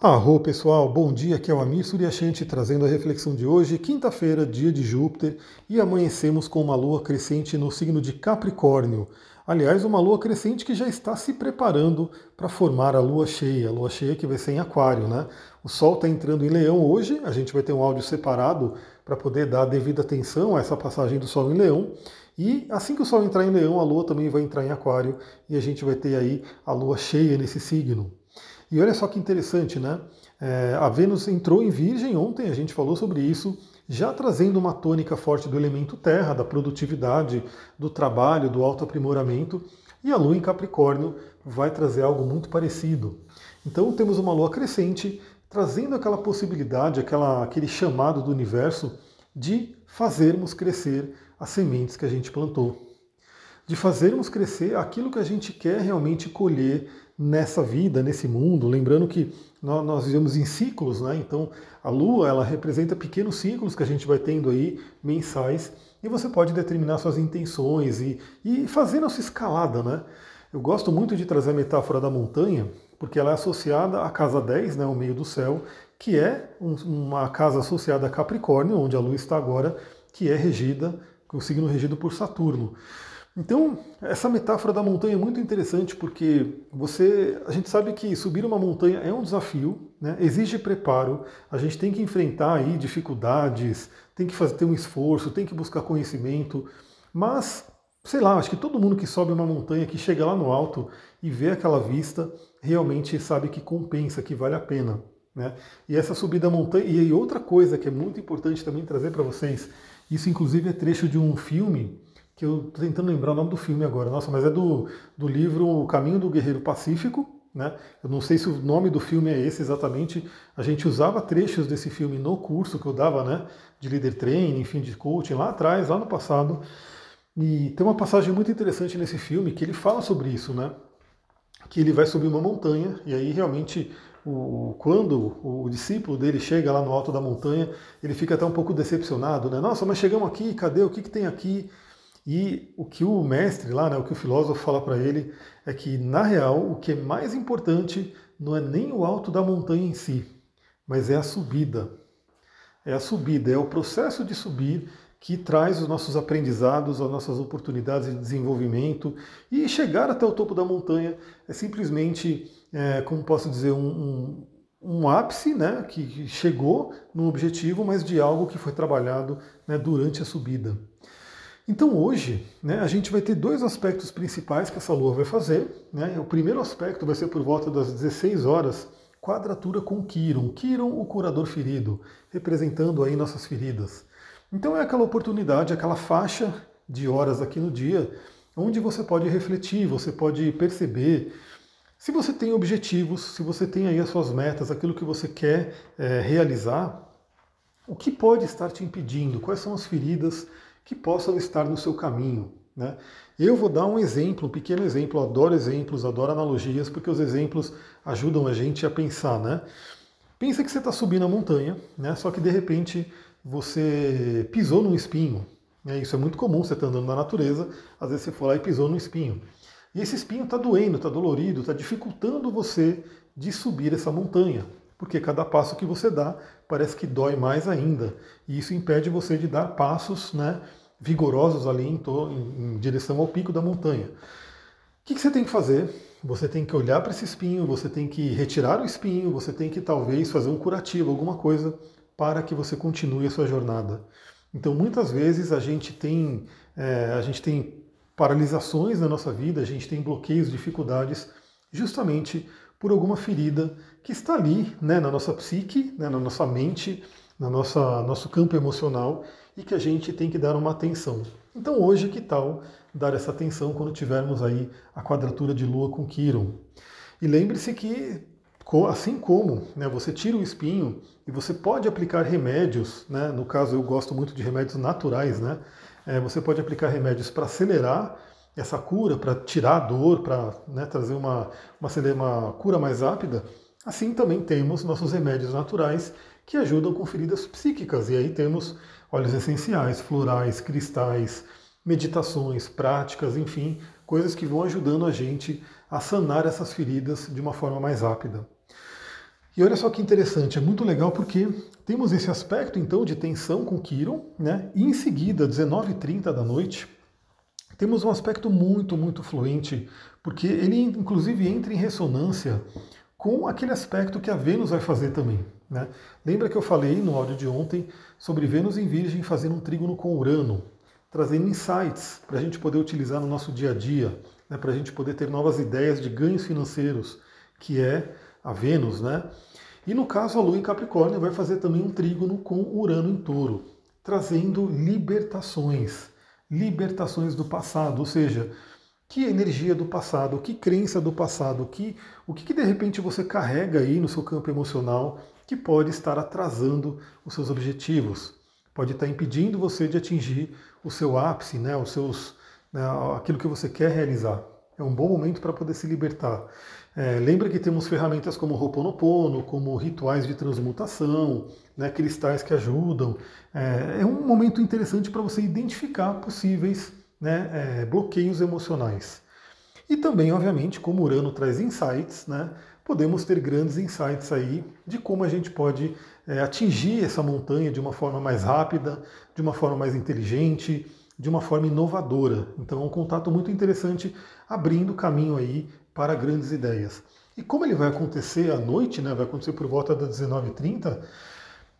Arro pessoal, bom dia, aqui é o Amir Suryashanti trazendo a reflexão de hoje, quinta-feira, dia de Júpiter, e amanhecemos com uma lua crescente no signo de Capricórnio. Aliás, uma lua crescente que já está se preparando para formar a lua cheia, a lua cheia que vai ser em Aquário, né? O Sol está entrando em Leão hoje, a gente vai ter um áudio separado para poder dar devida atenção a essa passagem do Sol em Leão. E assim que o Sol entrar em Leão, a Lua também vai entrar em Aquário e a gente vai ter aí a Lua cheia nesse signo. E olha só que interessante, né? É, a Vênus entrou em Virgem ontem, a gente falou sobre isso, já trazendo uma tônica forte do elemento terra, da produtividade, do trabalho, do autoaprimoramento. E a Lua em Capricórnio vai trazer algo muito parecido. Então temos uma Lua crescente trazendo aquela possibilidade, aquela, aquele chamado do universo de fazermos crescer as sementes que a gente plantou. De fazermos crescer aquilo que a gente quer realmente colher nessa vida, nesse mundo. Lembrando que nós vivemos em ciclos, né? Então a Lua ela representa pequenos ciclos que a gente vai tendo aí mensais e você pode determinar suas intenções e, e fazer a sua escalada, né? Eu gosto muito de trazer a metáfora da montanha, porque ela é associada à casa 10, né, o meio do céu, que é um, uma casa associada a Capricórnio, onde a Lua está agora, que é regida, o signo regido por Saturno. Então, essa metáfora da montanha é muito interessante porque você, a gente sabe que subir uma montanha é um desafio, né? exige preparo, a gente tem que enfrentar aí dificuldades, tem que fazer ter um esforço, tem que buscar conhecimento, mas sei lá, acho que todo mundo que sobe uma montanha, que chega lá no alto e vê aquela vista, realmente sabe que compensa, que vale a pena. Né? E essa subida à montanha, e outra coisa que é muito importante também trazer para vocês, isso inclusive é trecho de um filme que eu estou tentando lembrar o nome do filme agora, nossa, mas é do, do livro O Caminho do Guerreiro Pacífico, né? Eu não sei se o nome do filme é esse exatamente. A gente usava trechos desse filme no curso que eu dava, né? De líder training, enfim, de coaching lá atrás, lá no passado. E tem uma passagem muito interessante nesse filme que ele fala sobre isso, né? Que ele vai subir uma montanha e aí realmente o, quando o discípulo dele chega lá no alto da montanha, ele fica até um pouco decepcionado, né? Nossa, mas chegamos aqui, cadê? O que, que tem aqui? E o que o mestre lá, né, o que o filósofo fala para ele é que, na real, o que é mais importante não é nem o alto da montanha em si, mas é a subida. É a subida, é o processo de subir que traz os nossos aprendizados, as nossas oportunidades de desenvolvimento. E chegar até o topo da montanha é simplesmente, é, como posso dizer, um, um, um, ápice né, que chegou no objetivo, mas de algo que foi trabalhado né, durante a subida. Então hoje né, a gente vai ter dois aspectos principais que essa Lua vai fazer. Né? O primeiro aspecto vai ser por volta das 16 horas, quadratura com Quiron. Quiron, o curador ferido, representando aí nossas feridas. Então é aquela oportunidade, aquela faixa de horas aqui no dia, onde você pode refletir, você pode perceber se você tem objetivos, se você tem aí as suas metas, aquilo que você quer é, realizar, o que pode estar te impedindo, quais são as feridas que possam estar no seu caminho. Né? Eu vou dar um exemplo, um pequeno exemplo, eu adoro exemplos, adoro analogias, porque os exemplos ajudam a gente a pensar. Né? Pensa que você está subindo a montanha, né? só que de repente você pisou num espinho. Né? Isso é muito comum, você está andando na natureza, às vezes você foi lá e pisou num espinho. E esse espinho está doendo, está dolorido, está dificultando você de subir essa montanha porque cada passo que você dá parece que dói mais ainda. E isso impede você de dar passos né, vigorosos ali em, em, em direção ao pico da montanha. O que, que você tem que fazer? Você tem que olhar para esse espinho, você tem que retirar o espinho, você tem que talvez fazer um curativo, alguma coisa, para que você continue a sua jornada. Então, muitas vezes a gente tem, é, a gente tem paralisações na nossa vida, a gente tem bloqueios, dificuldades, justamente por alguma ferida que está ali né, na nossa psique, né, na nossa mente, no nosso campo emocional e que a gente tem que dar uma atenção. Então hoje que tal dar essa atenção quando tivermos aí a quadratura de Lua com Quiron? E lembre-se que assim como né, você tira o espinho e você pode aplicar remédios, né, no caso eu gosto muito de remédios naturais, né, é, você pode aplicar remédios para acelerar essa cura, para tirar a dor, para né, trazer uma, uma, uma cura mais rápida, assim também temos nossos remédios naturais que ajudam com feridas psíquicas. E aí temos óleos essenciais, florais, cristais, meditações, práticas, enfim, coisas que vão ajudando a gente a sanar essas feridas de uma forma mais rápida. E olha só que interessante, é muito legal porque temos esse aspecto então de tensão com Quiron, né? E em seguida, 19h30 da noite, temos um aspecto muito, muito fluente, porque ele inclusive entra em ressonância com aquele aspecto que a Vênus vai fazer também. Né? Lembra que eu falei no áudio de ontem sobre Vênus em Virgem fazendo um trígono com Urano, trazendo insights para a gente poder utilizar no nosso dia a dia, né? para a gente poder ter novas ideias de ganhos financeiros, que é a Vênus, né? E no caso, a Lua em Capricórnio vai fazer também um trígono com Urano em Touro, trazendo libertações, libertações do passado, ou seja, que energia do passado, que crença do passado, que, o que, que de repente você carrega aí no seu campo emocional que pode estar atrasando os seus objetivos, pode estar impedindo você de atingir o seu ápice, né, os seus, né, aquilo que você quer realizar. É um bom momento para poder se libertar. É, lembra que temos ferramentas como Ho'oponopono, como rituais de transmutação, né, cristais que ajudam. É, é um momento interessante para você identificar possíveis né, é, bloqueios emocionais. E também, obviamente, como Urano traz insights, né, podemos ter grandes insights aí de como a gente pode é, atingir essa montanha de uma forma mais rápida, de uma forma mais inteligente, de uma forma inovadora. Então é um contato muito interessante, abrindo caminho aí para grandes ideias. E como ele vai acontecer à noite, né, vai acontecer por volta das 19h30,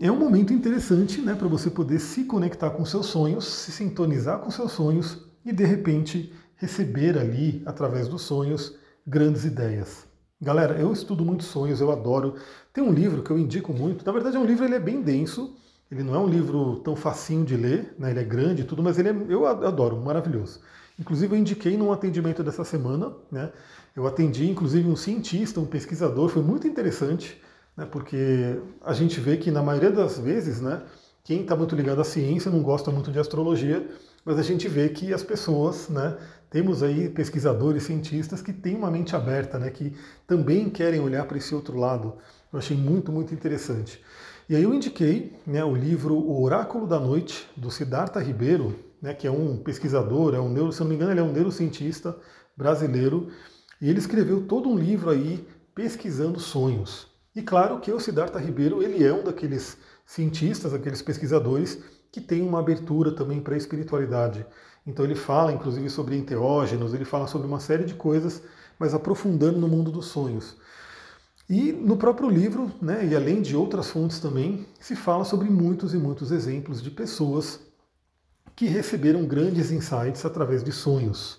é um momento interessante né, para você poder se conectar com seus sonhos, se sintonizar com seus sonhos e de repente receber ali, através dos sonhos, grandes ideias. Galera, eu estudo muito sonhos, eu adoro. Tem um livro que eu indico muito. Na verdade, é um livro ele é bem denso. Ele não é um livro tão facinho de ler, né? ele é grande e tudo, mas ele é, eu adoro, maravilhoso. Inclusive, eu indiquei num atendimento dessa semana. Né? Eu atendi, inclusive, um cientista, um pesquisador. Foi muito interessante, né? porque a gente vê que, na maioria das vezes, né, quem está muito ligado à ciência não gosta muito de astrologia, mas a gente vê que as pessoas, né, temos aí pesquisadores, cientistas que têm uma mente aberta, né, que também querem olhar para esse outro lado. Eu achei muito, muito interessante. E aí eu indiquei né, o livro O Oráculo da Noite, do Siddhartha Ribeiro, né, que é um pesquisador, é um neuro, se não me engano, ele é um neurocientista brasileiro, e ele escreveu todo um livro aí pesquisando sonhos. E claro que o Siddhartha Ribeiro, ele é um daqueles cientistas, aqueles pesquisadores que tem uma abertura também para a espiritualidade. Então ele fala, inclusive, sobre enteógenos, ele fala sobre uma série de coisas, mas aprofundando no mundo dos sonhos. E no próprio livro, né, e além de outras fontes também, se fala sobre muitos e muitos exemplos de pessoas que receberam grandes insights através de sonhos.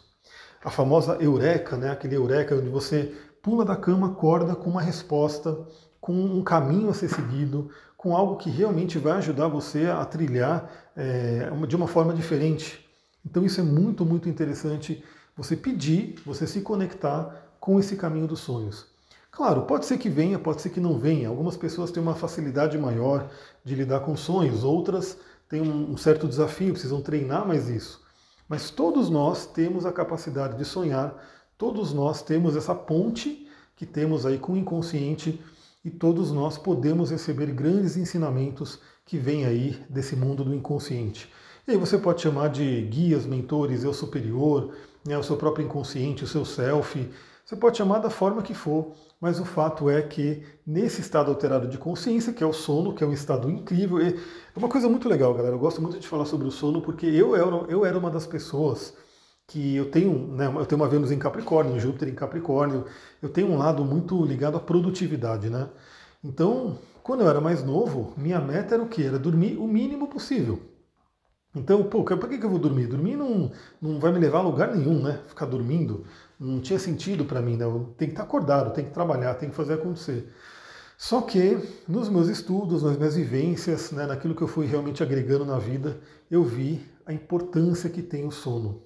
A famosa eureka, né, aquele eureka onde você pula da cama, acorda com uma resposta, com um caminho a ser seguido, com algo que realmente vai ajudar você a trilhar é, de uma forma diferente. Então isso é muito, muito interessante você pedir, você se conectar com esse caminho dos sonhos. Claro, pode ser que venha, pode ser que não venha. Algumas pessoas têm uma facilidade maior de lidar com sonhos, outras têm um certo desafio, precisam treinar mais isso. Mas todos nós temos a capacidade de sonhar, todos nós temos essa ponte que temos aí com o inconsciente e todos nós podemos receber grandes ensinamentos que vêm aí desse mundo do inconsciente. E aí você pode chamar de guias, mentores, eu superior, né, o seu próprio inconsciente, o seu self. Você pode chamar da forma que for, mas o fato é que nesse estado alterado de consciência, que é o sono, que é um estado incrível, é uma coisa muito legal, galera. Eu gosto muito de falar sobre o sono porque eu era, eu era uma das pessoas que eu tenho, né, eu tenho uma Vênus em Capricórnio, Júpiter em Capricórnio, eu tenho um lado muito ligado à produtividade, né? Então, quando eu era mais novo, minha meta era o quê? Era dormir o mínimo possível. Então, pô, que eu vou dormir? Dormir não, não vai me levar a lugar nenhum, né? Ficar dormindo não tinha sentido para mim, né? Eu tenho que estar acordado, tenho que trabalhar, tenho que fazer acontecer. Só que nos meus estudos, nas minhas vivências, né, naquilo que eu fui realmente agregando na vida, eu vi a importância que tem o sono.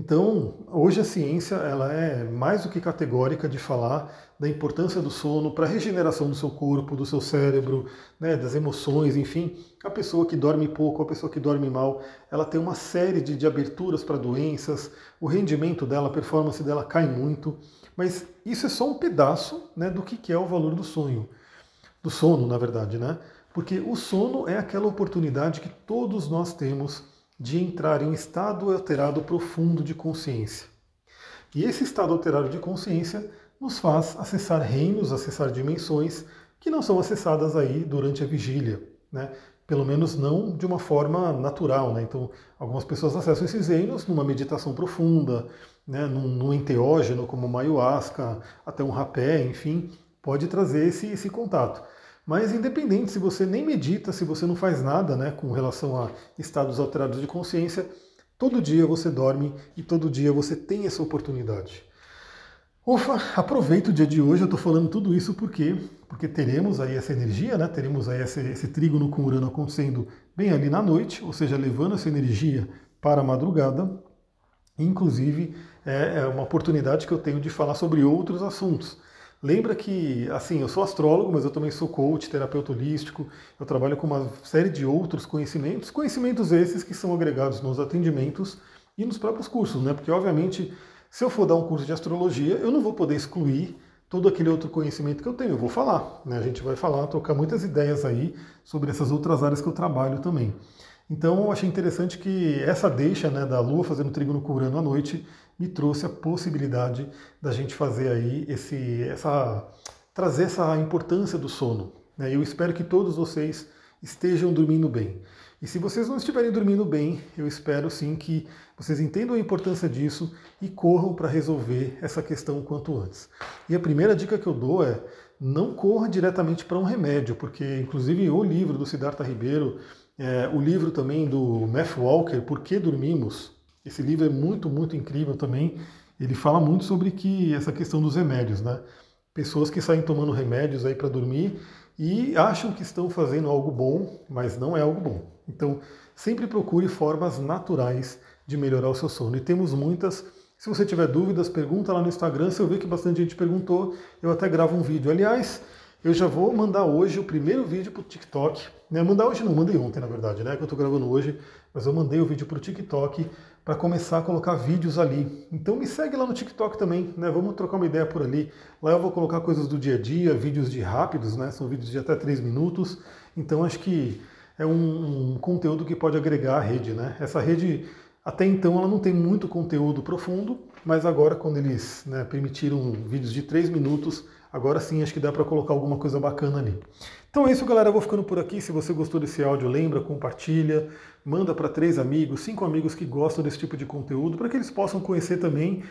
Então, hoje a ciência ela é mais do que categórica de falar da importância do sono para a regeneração do seu corpo, do seu cérebro, né, das emoções, enfim. A pessoa que dorme pouco, a pessoa que dorme mal, ela tem uma série de, de aberturas para doenças, o rendimento dela, a performance dela cai muito. Mas isso é só um pedaço né, do que é o valor do sonho, do sono, na verdade, né? Porque o sono é aquela oportunidade que todos nós temos de entrar em um estado alterado profundo de consciência. E esse estado alterado de consciência nos faz acessar reinos, acessar dimensões que não são acessadas aí durante a vigília, né? Pelo menos não de uma forma natural, né? Então, algumas pessoas acessam esses reinos numa meditação profunda, né? num, num enteógeno como uma ayahuasca, até um rapé, enfim, pode trazer esse, esse contato. Mas independente se você nem medita, se você não faz nada né, com relação a estados alterados de consciência, todo dia você dorme e todo dia você tem essa oportunidade. Ufa, aproveita o dia de hoje, eu estou falando tudo isso porque porque teremos aí essa energia, né? teremos aí esse, esse trígono com Urano acontecendo bem ali na noite, ou seja, levando essa energia para a madrugada. Inclusive, é, é uma oportunidade que eu tenho de falar sobre outros assuntos. Lembra que, assim, eu sou astrólogo, mas eu também sou coach, terapeuta holístico, eu trabalho com uma série de outros conhecimentos, conhecimentos esses que são agregados nos atendimentos e nos próprios cursos, né? Porque, obviamente, se eu for dar um curso de astrologia, eu não vou poder excluir todo aquele outro conhecimento que eu tenho. Eu vou falar, né? A gente vai falar, trocar muitas ideias aí sobre essas outras áreas que eu trabalho também. Então eu achei interessante que essa deixa né, da Lua fazendo trígono com Urano à noite me trouxe a possibilidade da gente fazer aí esse, essa, trazer essa importância do sono. Né? Eu espero que todos vocês estejam dormindo bem. E se vocês não estiverem dormindo bem, eu espero sim que vocês entendam a importância disso e corram para resolver essa questão o quanto antes. E a primeira dica que eu dou é não corra diretamente para um remédio, porque inclusive o livro do Siddhartha Ribeiro, é, o livro também do Matthew Walker, Por que Dormimos, esse livro é muito, muito incrível também. Ele fala muito sobre que essa questão dos remédios, né? Pessoas que saem tomando remédios aí para dormir e acham que estão fazendo algo bom, mas não é algo bom. Então, sempre procure formas naturais de melhorar o seu sono. E temos muitas. Se você tiver dúvidas, pergunta lá no Instagram. Se eu ver que bastante gente perguntou, eu até gravo um vídeo. Aliás, eu já vou mandar hoje o primeiro vídeo para o TikTok. Né? Mandar hoje não, mandei ontem, na verdade, né? Que eu estou gravando hoje, mas eu mandei o vídeo para o TikTok para começar a colocar vídeos ali. Então me segue lá no TikTok também, né? Vamos trocar uma ideia por ali. Lá eu vou colocar coisas do dia a dia, vídeos de rápidos, né? São vídeos de até 3 minutos. Então acho que é um, um conteúdo que pode agregar à rede, né? Essa rede até então ela não tem muito conteúdo profundo, mas agora quando eles né, permitiram vídeos de 3 minutos, agora sim acho que dá para colocar alguma coisa bacana ali. Então é isso, galera. Eu vou ficando por aqui. Se você gostou desse áudio, lembra, compartilha, manda para três amigos, cinco amigos que gostam desse tipo de conteúdo, para que eles possam conhecer também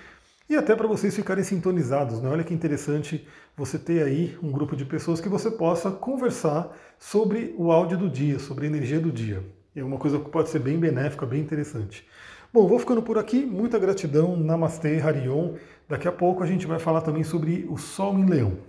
e até para vocês ficarem sintonizados. Né? Olha que interessante você ter aí um grupo de pessoas que você possa conversar sobre o áudio do dia, sobre a energia do dia. É uma coisa que pode ser bem benéfica, bem interessante. Bom, vou ficando por aqui. Muita gratidão. Namastê, Harion. Daqui a pouco a gente vai falar também sobre o Sol em Leão.